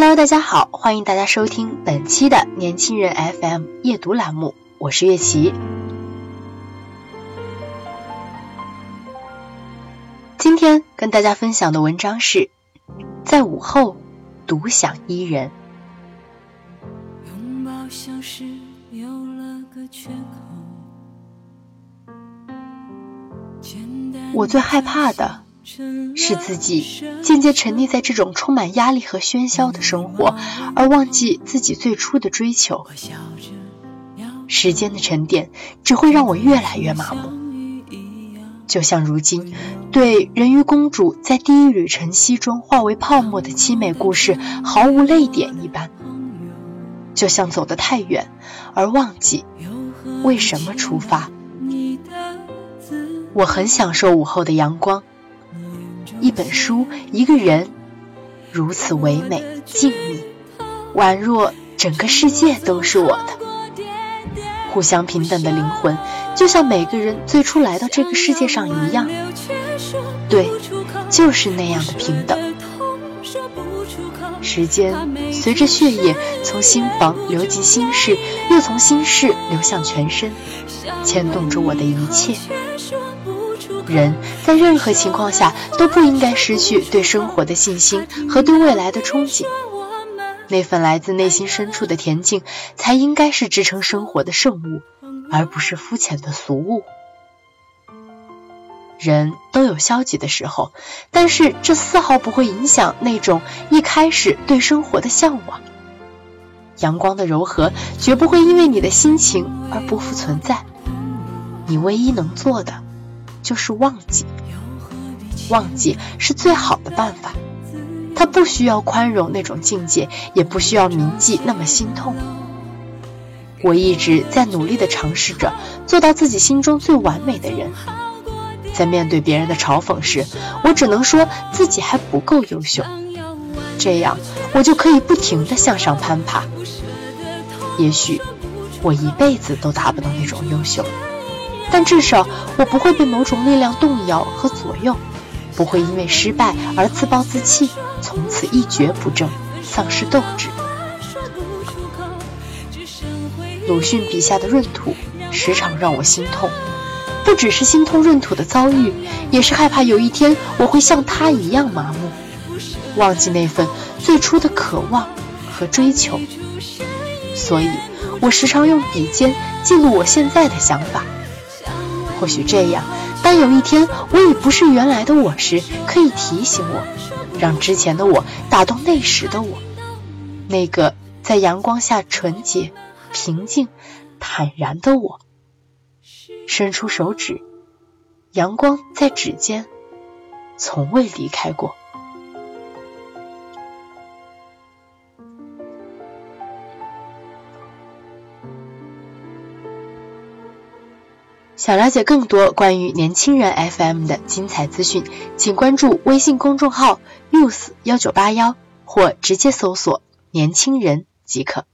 Hello，大家好，欢迎大家收听本期的年轻人 FM 夜读栏目，我是月琪。今天跟大家分享的文章是在午后独享伊人。拥抱像是有了个缺口。我最害怕的。是自己渐渐沉溺在这种充满压力和喧嚣的生活，而忘记自己最初的追求。时间的沉淀只会让我越来越麻木，就像如今对人鱼公主在第一缕晨曦中化为泡沫的凄美故事毫无泪点一般，就像走得太远而忘记为什么出发。我很享受午后的阳光。一本书，一个人，如此唯美静谧，宛若整个世界都是我的。互相平等的灵魂，就像每个人最初来到这个世界上一样。对，就是那样的平等。时间随着血液从心房流进心室，又从心室流向全身，牵动着我的一切。人在任何情况下都不应该失去对生活的信心和对未来的憧憬。那份来自内心深处的恬静，才应该是支撑生活的圣物，而不是肤浅的俗物。人都有消极的时候，但是这丝毫不会影响那种一开始对生活的向往。阳光的柔和绝不会因为你的心情而不复存在。你唯一能做的。就是忘记，忘记是最好的办法。他不需要宽容那种境界，也不需要铭记那么心痛。我一直在努力的尝试着做到自己心中最完美的人。在面对别人的嘲讽时，我只能说自己还不够优秀。这样，我就可以不停的向上攀爬。也许，我一辈子都达不到那种优秀。但至少我不会被某种力量动摇和左右，不会因为失败而自暴自弃，从此一蹶不振，丧失斗志。鲁迅笔下的闰土时常让我心痛，不只是心痛闰土的遭遇，也是害怕有一天我会像他一样麻木，忘记那份最初的渴望和追求。所以，我时常用笔尖记录我现在的想法。或许这样，当有一天我已不是原来的我时，可以提醒我，让之前的我打动那时的我，那个在阳光下纯洁、平静、坦然的我。伸出手指，阳光在指尖，从未离开过。想了解更多关于年轻人 FM 的精彩资讯，请关注微信公众号 “use 幺九八幺，或直接搜索“年轻人”即可。